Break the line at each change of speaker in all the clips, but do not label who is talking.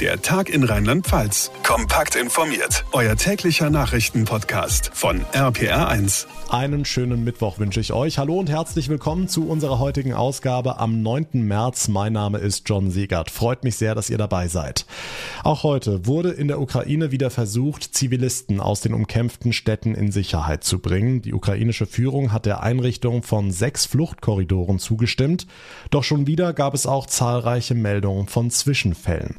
Der Tag in Rheinland-Pfalz. Kompakt informiert. Euer täglicher Nachrichtenpodcast von RPR1.
Einen schönen Mittwoch wünsche ich euch. Hallo und herzlich willkommen zu unserer heutigen Ausgabe am 9. März. Mein Name ist John Segert. Freut mich sehr, dass ihr dabei seid. Auch heute wurde in der Ukraine wieder versucht, Zivilisten aus den umkämpften Städten in Sicherheit zu bringen. Die ukrainische Führung hat der Einrichtung von sechs Fluchtkorridoren zugestimmt. Doch schon wieder gab es auch zahlreiche Meldungen von Zwischenfällen.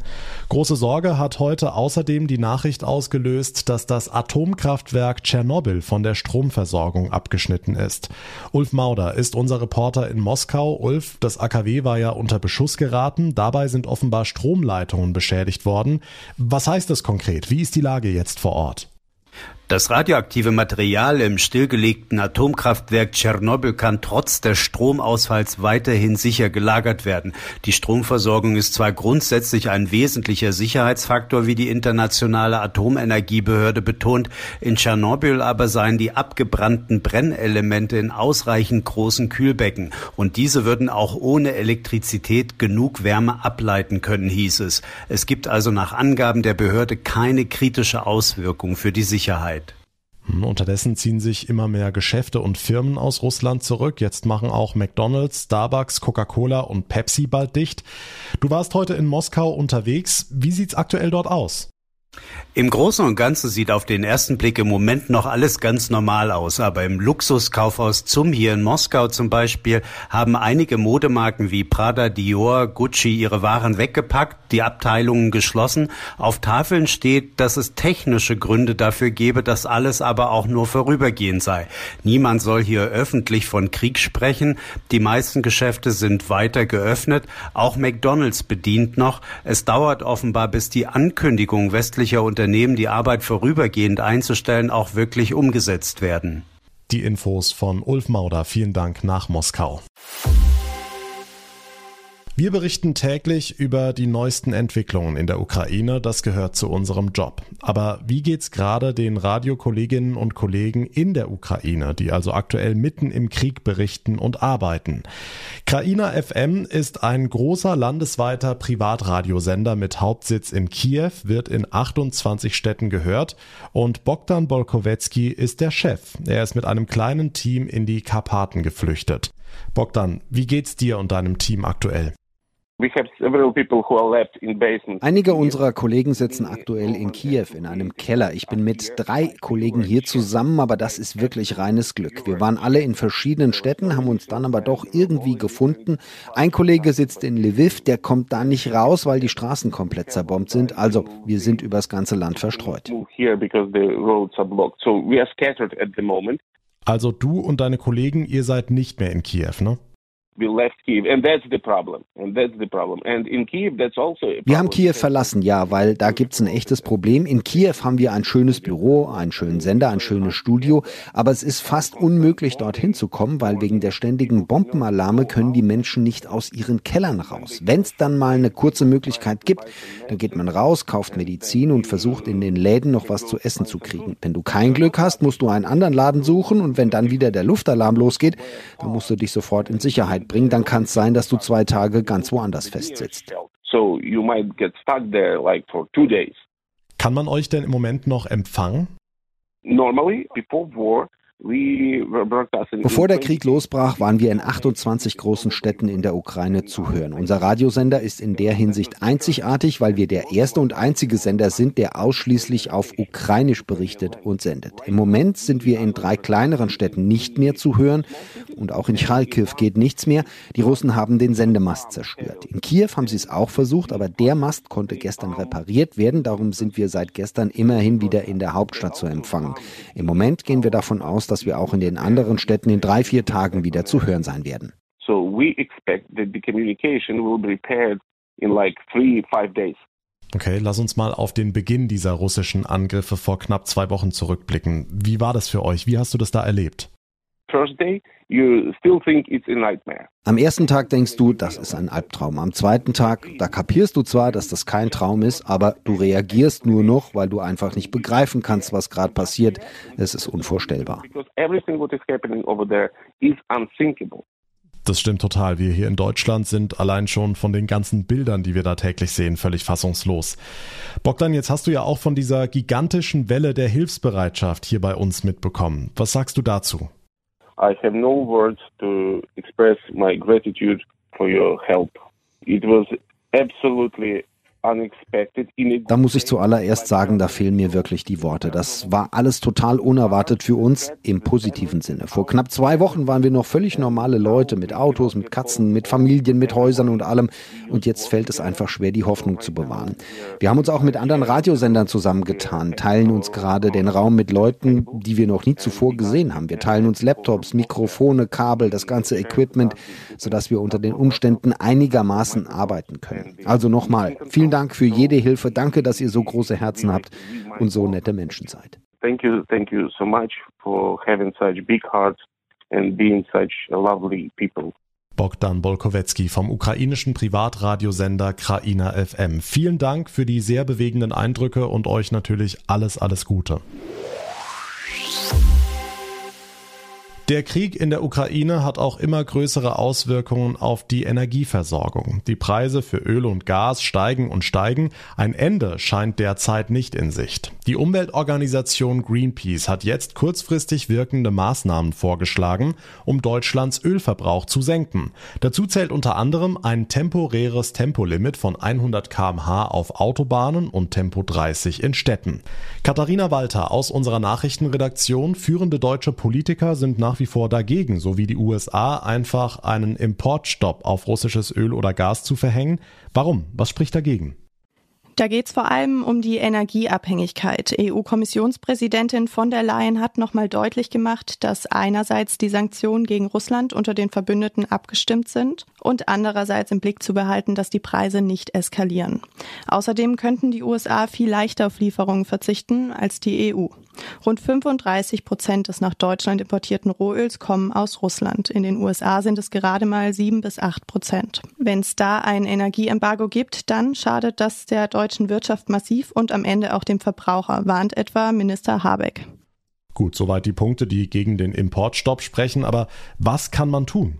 Große Sorge hat heute außerdem die Nachricht ausgelöst, dass das Atomkraftwerk Tschernobyl von der Stromversorgung abgeschnitten ist. Ulf Mauder ist unser Reporter in Moskau. Ulf, das AKW war ja unter Beschuss geraten. Dabei sind offenbar Stromleitungen beschädigt worden. Was heißt das konkret? Wie ist die Lage jetzt vor Ort?
Das radioaktive Material im stillgelegten Atomkraftwerk Tschernobyl kann trotz des Stromausfalls weiterhin sicher gelagert werden. Die Stromversorgung ist zwar grundsätzlich ein wesentlicher Sicherheitsfaktor, wie die internationale Atomenergiebehörde betont, in Tschernobyl aber seien die abgebrannten Brennelemente in ausreichend großen Kühlbecken und diese würden auch ohne Elektrizität genug Wärme ableiten können, hieß es. Es gibt also nach Angaben der Behörde keine kritische Auswirkung für die Sicherheit.
Hm, unterdessen ziehen sich immer mehr Geschäfte und Firmen aus Russland zurück. Jetzt machen auch McDonald's, Starbucks, Coca-Cola und Pepsi bald dicht. Du warst heute in Moskau unterwegs. Wie sieht's aktuell dort aus?
Im Großen und Ganzen sieht auf den ersten Blick im Moment noch alles ganz normal aus, aber im Luxuskaufhaus Zum hier in Moskau zum Beispiel haben einige Modemarken wie Prada, Dior, Gucci ihre Waren weggepackt, die Abteilungen geschlossen. Auf Tafeln steht, dass es technische Gründe dafür gebe, dass alles aber auch nur vorübergehend sei. Niemand soll hier öffentlich von Krieg sprechen. Die meisten Geschäfte sind weiter geöffnet. Auch McDonald's bedient noch. Es dauert offenbar, bis die Ankündigung westlicher Unternehmen Unternehmen die Arbeit vorübergehend einzustellen, auch wirklich umgesetzt werden.
Die Infos von Ulf Mauder. Vielen Dank nach Moskau. Wir berichten täglich über die neuesten Entwicklungen in der Ukraine, das gehört zu unserem Job. Aber wie geht's gerade den Radiokolleginnen und Kollegen in der Ukraine, die also aktuell mitten im Krieg berichten und arbeiten? Kraina FM ist ein großer landesweiter Privatradiosender mit Hauptsitz in Kiew, wird in 28 Städten gehört und Bogdan Bolkowecki ist der Chef. Er ist mit einem kleinen Team in die Karpaten geflüchtet. Bogdan, wie geht's dir und deinem Team aktuell?
Einige unserer Kollegen sitzen aktuell in Kiew in einem Keller. Ich bin mit drei Kollegen hier zusammen, aber das ist wirklich reines Glück. Wir waren alle in verschiedenen Städten, haben uns dann aber doch irgendwie gefunden. Ein Kollege sitzt in Lviv, der kommt da nicht raus, weil die Straßen komplett zerbombt sind. Also wir sind übers ganze Land verstreut.
Also du und deine Kollegen, ihr seid nicht mehr in Kiew, ne?
Wir haben Kiew verlassen, ja, weil da gibt es ein echtes Problem. In Kiew haben wir ein schönes Büro, einen schönen Sender, ein schönes Studio, aber es ist fast unmöglich, dorthin zu kommen, weil wegen der ständigen Bombenalarme können die Menschen nicht aus ihren Kellern raus. Wenn es dann mal eine kurze Möglichkeit gibt, dann geht man raus, kauft Medizin und versucht in den Läden noch was zu essen zu kriegen. Wenn du kein Glück hast, musst du einen anderen Laden suchen und wenn dann wieder der Luftalarm losgeht, dann musst du dich sofort in Sicherheit bringen, dann kann es sein, dass du zwei Tage ganz woanders festsitzt.
Kann man euch denn im Moment noch empfangen?
Normally, before war, Bevor der Krieg losbrach, waren wir in 28 großen Städten in der Ukraine zu hören. Unser Radiosender ist in der Hinsicht einzigartig, weil wir der erste und einzige Sender sind, der ausschließlich auf Ukrainisch berichtet und sendet. Im Moment sind wir in drei kleineren Städten nicht mehr zu hören und auch in Charkiw geht nichts mehr. Die Russen haben den Sendemast zerstört. In Kiew haben sie es auch versucht, aber der Mast konnte gestern repariert werden. Darum sind wir seit gestern immerhin wieder in der Hauptstadt zu empfangen. Im Moment gehen wir davon aus, aus, dass wir auch in den anderen Städten in drei, vier Tagen wieder zu hören sein werden. So we expect that the communication will be repaired in like three, five days.
Okay, lass uns mal auf den Beginn dieser russischen Angriffe vor knapp zwei Wochen zurückblicken. Wie war das für euch? Wie hast du das da erlebt?
First day, you still think it's a nightmare. Am ersten Tag denkst du, das ist ein Albtraum. Am zweiten Tag, da kapierst du zwar, dass das kein Traum ist, aber du reagierst nur noch, weil du einfach nicht begreifen kannst, was gerade passiert. Es ist unvorstellbar.
Das stimmt total. Wir hier in Deutschland sind allein schon von den ganzen Bildern, die wir da täglich sehen, völlig fassungslos. Bogdan, jetzt hast du ja auch von dieser gigantischen Welle der Hilfsbereitschaft hier bei uns mitbekommen. Was sagst du dazu?
I have no words to express my gratitude for your help. It was absolutely
Da muss ich zuallererst sagen, da fehlen mir wirklich die Worte. Das war alles total unerwartet für uns im positiven Sinne. Vor knapp zwei Wochen waren wir noch völlig normale Leute mit Autos, mit Katzen, mit Familien, mit Häusern und allem. Und jetzt fällt es einfach schwer, die Hoffnung zu bewahren. Wir haben uns auch mit anderen Radiosendern zusammengetan, teilen uns gerade den Raum mit Leuten, die wir noch nie zuvor gesehen haben. Wir teilen uns Laptops, Mikrofone, Kabel, das ganze Equipment, sodass wir unter den Umständen einigermaßen arbeiten können. Also nochmal, vielen Dank Dank für jede Hilfe. Danke, dass ihr so große Herzen habt und so nette Menschen seid.
Thank you, thank you so much for having such big hearts and being such lovely people.
Bogdan Bolkowecki vom ukrainischen Privatradiosender Kraina FM. Vielen Dank für die sehr bewegenden Eindrücke und euch natürlich alles, alles Gute. Der Krieg in der Ukraine hat auch immer größere Auswirkungen auf die Energieversorgung. Die Preise für Öl und Gas steigen und steigen. Ein Ende scheint derzeit nicht in Sicht. Die Umweltorganisation Greenpeace hat jetzt kurzfristig wirkende Maßnahmen vorgeschlagen, um Deutschlands Ölverbrauch zu senken. Dazu zählt unter anderem ein temporäres Tempolimit von 100 kmh auf Autobahnen und Tempo 30 in Städten. Katharina Walter aus unserer Nachrichtenredaktion, führende deutsche Politiker sind nach wie vor dagegen, so wie die USA, einfach einen Importstopp auf russisches Öl oder Gas zu verhängen. Warum? Was spricht dagegen?
Da geht es vor allem um die Energieabhängigkeit. EU-Kommissionspräsidentin von der Leyen hat nochmal deutlich gemacht, dass einerseits die Sanktionen gegen Russland unter den Verbündeten abgestimmt sind und andererseits im Blick zu behalten, dass die Preise nicht eskalieren. Außerdem könnten die USA viel leichter auf Lieferungen verzichten als die EU. Rund 35 Prozent des nach Deutschland importierten Rohöls kommen aus Russland. In den USA sind es gerade mal sieben bis acht Prozent. Wenn es da ein Energieembargo gibt, dann schadet das der deutschen Wirtschaft massiv und am Ende auch dem Verbraucher, warnt etwa Minister Habeck.
Gut, soweit die Punkte, die gegen den Importstopp sprechen. Aber was kann man tun?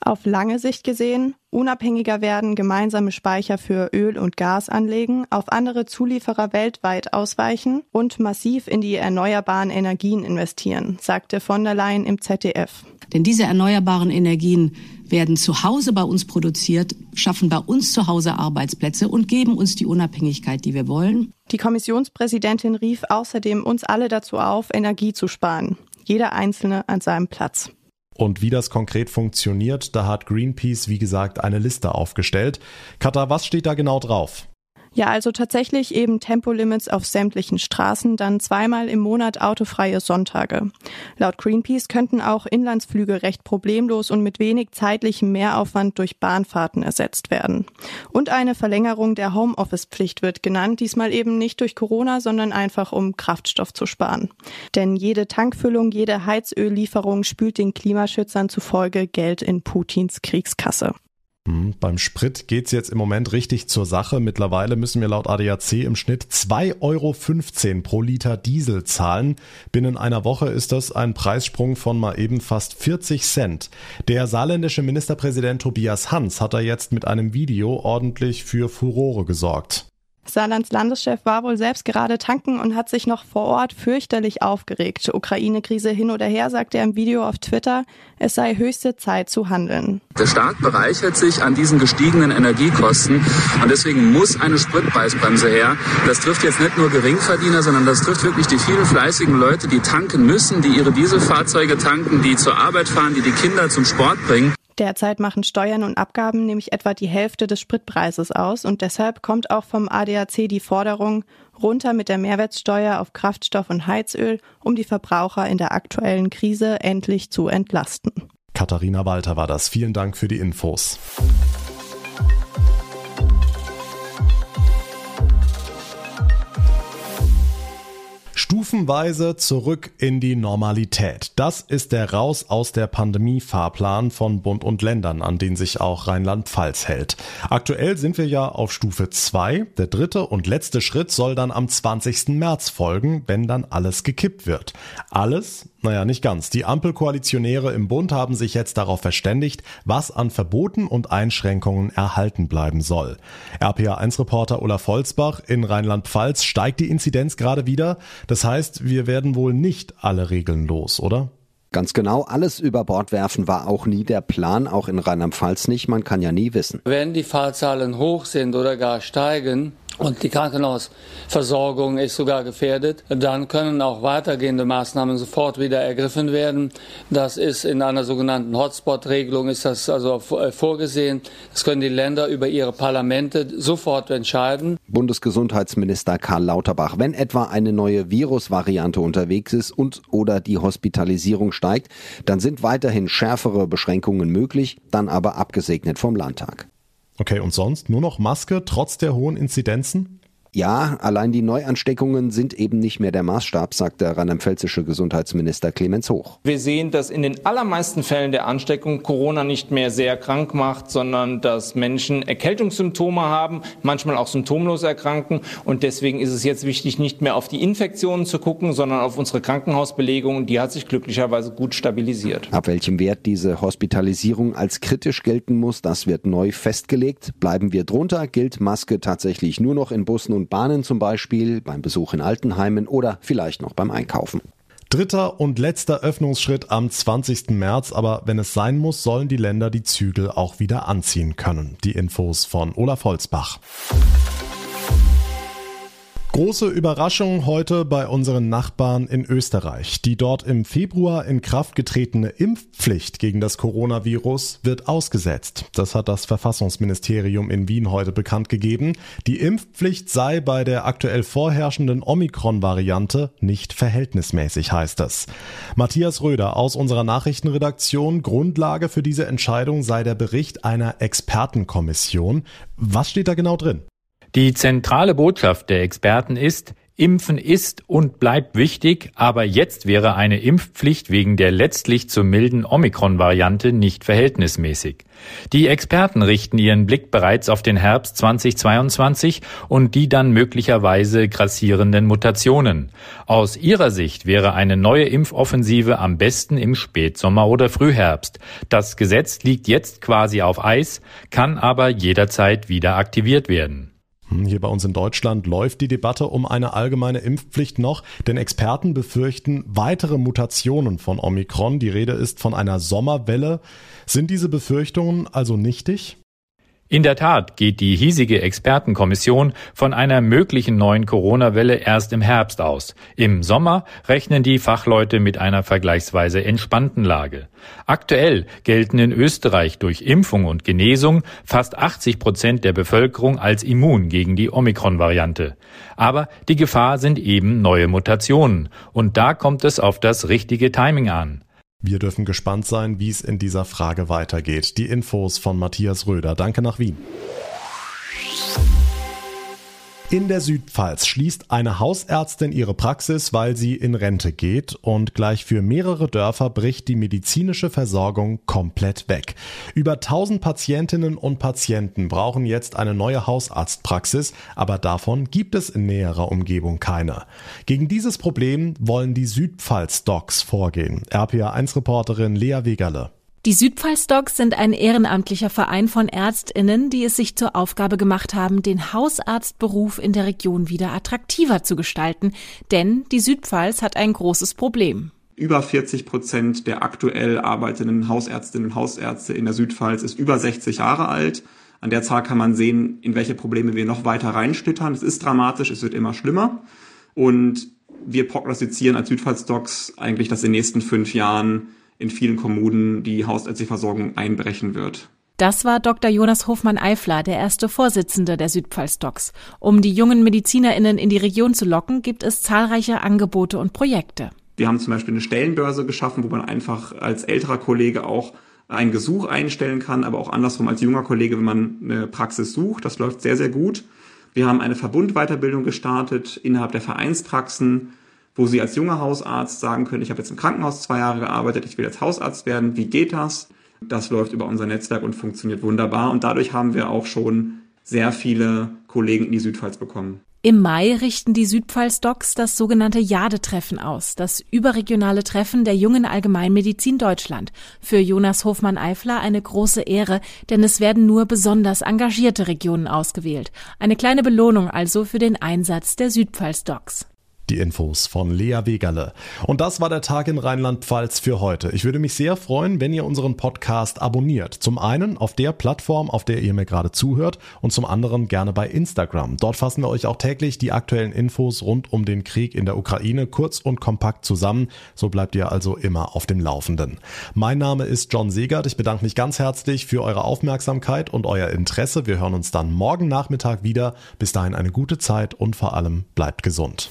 Auf lange Sicht gesehen unabhängiger werden, gemeinsame Speicher für Öl und Gas anlegen, auf andere Zulieferer weltweit ausweichen und massiv in die erneuerbaren Energien investieren, sagte von der Leyen im ZDF.
Denn diese erneuerbaren Energien werden zu Hause bei uns produziert, schaffen bei uns zu Hause Arbeitsplätze und geben uns die Unabhängigkeit, die wir wollen.
Die Kommissionspräsidentin rief außerdem uns alle dazu auf, Energie zu sparen. Jeder Einzelne an seinem Platz.
Und wie das konkret funktioniert, da hat Greenpeace, wie gesagt, eine Liste aufgestellt. Katha, was steht da genau drauf?
Ja, also tatsächlich eben Tempolimits auf sämtlichen Straßen, dann zweimal im Monat autofreie Sonntage. Laut Greenpeace könnten auch Inlandsflüge recht problemlos und mit wenig zeitlichem Mehraufwand durch Bahnfahrten ersetzt werden. Und eine Verlängerung der Homeoffice-Pflicht wird genannt, diesmal eben nicht durch Corona, sondern einfach um Kraftstoff zu sparen. Denn jede Tankfüllung, jede Heizöllieferung spült den Klimaschützern zufolge Geld in Putins Kriegskasse.
Hm, beim Sprit geht's jetzt im Moment richtig zur Sache. Mittlerweile müssen wir laut ADAC im Schnitt 2,15 Euro pro Liter Diesel zahlen. Binnen einer Woche ist das ein Preissprung von mal eben fast 40 Cent. Der saarländische Ministerpräsident Tobias Hans hat da jetzt mit einem Video ordentlich für Furore gesorgt.
Saarlands Landeschef war wohl selbst gerade tanken und hat sich noch vor Ort fürchterlich aufgeregt. Ukraine-Krise hin oder her, sagte er im Video auf Twitter, es sei höchste Zeit zu handeln.
Der Staat bereichert sich an diesen gestiegenen Energiekosten und deswegen muss eine Spritpreisbremse her. Das trifft jetzt nicht nur Geringverdiener, sondern das trifft wirklich die vielen fleißigen Leute, die tanken müssen, die ihre Dieselfahrzeuge tanken, die zur Arbeit fahren, die die Kinder zum Sport bringen.
Derzeit machen Steuern und Abgaben nämlich etwa die Hälfte des Spritpreises aus und deshalb kommt auch vom ADAC die Forderung runter mit der Mehrwertsteuer auf Kraftstoff und Heizöl, um die Verbraucher in der aktuellen Krise endlich zu entlasten.
Katharina Walter war das. Vielen Dank für die Infos. Stufenweise zurück in die Normalität. Das ist der Raus aus der Pandemie-Fahrplan von Bund und Ländern, an den sich auch Rheinland-Pfalz hält. Aktuell sind wir ja auf Stufe 2. Der dritte und letzte Schritt soll dann am 20. März folgen, wenn dann alles gekippt wird. Alles naja, nicht ganz. Die Ampelkoalitionäre im Bund haben sich jetzt darauf verständigt, was an Verboten und Einschränkungen erhalten bleiben soll. RPA1-Reporter Olaf Holzbach in Rheinland-Pfalz steigt die Inzidenz gerade wieder. Das heißt, wir werden wohl nicht alle Regeln los, oder?
Ganz genau, alles über Bord werfen war auch nie der Plan, auch in Rheinland-Pfalz nicht, man kann ja nie wissen.
Wenn die Fallzahlen hoch sind oder gar steigen, und die Krankenhausversorgung ist sogar gefährdet, dann können auch weitergehende Maßnahmen sofort wieder ergriffen werden. Das ist in einer sogenannten Hotspot-Regelung ist das also äh, vorgesehen. Das können die Länder über ihre Parlamente sofort entscheiden.
Bundesgesundheitsminister Karl Lauterbach, wenn etwa eine neue Virusvariante unterwegs ist und oder die Hospitalisierung steigt, dann sind weiterhin schärfere Beschränkungen möglich, dann aber abgesegnet vom Landtag.
Okay, und sonst nur noch Maske trotz der hohen Inzidenzen?
Ja, allein die Neuansteckungen sind eben nicht mehr der Maßstab, sagt der rheinland-pfälzische Gesundheitsminister Clemens Hoch.
Wir sehen, dass in den allermeisten Fällen der Ansteckung Corona nicht mehr sehr krank macht, sondern dass Menschen Erkältungssymptome haben, manchmal auch symptomlos erkranken. Und deswegen ist es jetzt wichtig, nicht mehr auf die Infektionen zu gucken, sondern auf unsere Krankenhausbelegung. Die hat sich glücklicherweise gut stabilisiert.
Ab welchem Wert diese Hospitalisierung als kritisch gelten muss, das wird neu festgelegt. Bleiben wir drunter, gilt Maske tatsächlich nur noch in Bussen und Bahnen zum Beispiel, beim Besuch in Altenheimen oder vielleicht noch beim Einkaufen.
Dritter und letzter Öffnungsschritt am 20. März, aber wenn es sein muss, sollen die Länder die Zügel auch wieder anziehen können. Die Infos von Olaf Holzbach. Große Überraschung heute bei unseren Nachbarn in Österreich. Die dort im Februar in Kraft getretene Impfpflicht gegen das Coronavirus wird ausgesetzt. Das hat das Verfassungsministerium in Wien heute bekannt gegeben. Die Impfpflicht sei bei der aktuell vorherrschenden Omikron-Variante nicht verhältnismäßig, heißt es. Matthias Röder aus unserer Nachrichtenredaktion. Grundlage für diese Entscheidung sei der Bericht einer Expertenkommission. Was steht da genau drin?
Die zentrale Botschaft der Experten ist, Impfen ist und bleibt wichtig, aber jetzt wäre eine Impfpflicht wegen der letztlich zu milden Omikron-Variante nicht verhältnismäßig. Die Experten richten ihren Blick bereits auf den Herbst 2022 und die dann möglicherweise grassierenden Mutationen. Aus ihrer Sicht wäre eine neue Impfoffensive am besten im Spätsommer oder Frühherbst. Das Gesetz liegt jetzt quasi auf Eis, kann aber jederzeit wieder aktiviert werden.
Hm, hier bei uns in Deutschland läuft die Debatte um eine allgemeine Impfpflicht noch, denn Experten befürchten weitere Mutationen von Omikron. Die Rede ist von einer Sommerwelle. Sind diese Befürchtungen also nichtig?
In der Tat geht die hiesige Expertenkommission von einer möglichen neuen Corona-Welle erst im Herbst aus. Im Sommer rechnen die Fachleute mit einer vergleichsweise entspannten Lage. Aktuell gelten in Österreich durch Impfung und Genesung fast 80 Prozent der Bevölkerung als immun gegen die Omikron-Variante. Aber die Gefahr sind eben neue Mutationen. Und da kommt es auf das richtige Timing an.
Wir dürfen gespannt sein, wie es in dieser Frage weitergeht. Die Infos von Matthias Röder. Danke nach Wien. In der Südpfalz schließt eine Hausärztin ihre Praxis, weil sie in Rente geht und gleich für mehrere Dörfer bricht die medizinische Versorgung komplett weg. Über 1000 Patientinnen und Patienten brauchen jetzt eine neue Hausarztpraxis, aber davon gibt es in näherer Umgebung keine. Gegen dieses Problem wollen die Südpfalz-Docs vorgehen. RPA1-Reporterin Lea Wegerle.
Die Südpfalz-Docs sind ein ehrenamtlicher Verein von ÄrztInnen, die es sich zur Aufgabe gemacht haben, den Hausarztberuf in der Region wieder attraktiver zu gestalten. Denn die Südpfalz hat ein großes Problem.
Über 40 Prozent der aktuell arbeitenden Hausärztinnen und Hausärzte in der Südpfalz ist über 60 Jahre alt. An der Zahl kann man sehen, in welche Probleme wir noch weiter reinschlittern. Es ist dramatisch, es wird immer schlimmer. Und wir prognostizieren als Südpfalz-Docs eigentlich, dass in den nächsten fünf Jahren in vielen Kommunen die Hausärzteversorgung einbrechen wird.
Das war Dr. Jonas Hofmann-Eifler, der erste Vorsitzende der Südpfalz-Docs. Um die jungen MedizinerInnen in die Region zu locken, gibt es zahlreiche Angebote und Projekte.
Wir haben zum Beispiel eine Stellenbörse geschaffen, wo man einfach als älterer Kollege auch ein Gesuch einstellen kann, aber auch andersrum als junger Kollege, wenn man eine Praxis sucht. Das läuft sehr, sehr gut. Wir haben eine Verbundweiterbildung gestartet innerhalb der Vereinspraxen wo Sie als junger Hausarzt sagen können, ich habe jetzt im Krankenhaus zwei Jahre gearbeitet, ich will jetzt Hausarzt werden, wie geht das? Das läuft über unser Netzwerk und funktioniert wunderbar und dadurch haben wir auch schon sehr viele Kollegen in die Südpfalz bekommen.
Im Mai richten die Südpfalz-Docs das sogenannte Jade-Treffen aus, das überregionale Treffen der jungen Allgemeinmedizin Deutschland. Für Jonas Hofmann-Eifler eine große Ehre, denn es werden nur besonders engagierte Regionen ausgewählt. Eine kleine Belohnung also für den Einsatz der Südpfalz-Docs.
Die Infos von Lea Wegerle. Und das war der Tag in Rheinland-Pfalz für heute. Ich würde mich sehr freuen, wenn ihr unseren Podcast abonniert. Zum einen auf der Plattform, auf der ihr mir gerade zuhört und zum anderen gerne bei Instagram. Dort fassen wir euch auch täglich die aktuellen Infos rund um den Krieg in der Ukraine kurz und kompakt zusammen. So bleibt ihr also immer auf dem Laufenden. Mein Name ist John Segert. Ich bedanke mich ganz herzlich für eure Aufmerksamkeit und euer Interesse. Wir hören uns dann morgen Nachmittag wieder. Bis dahin eine gute Zeit und vor allem bleibt gesund.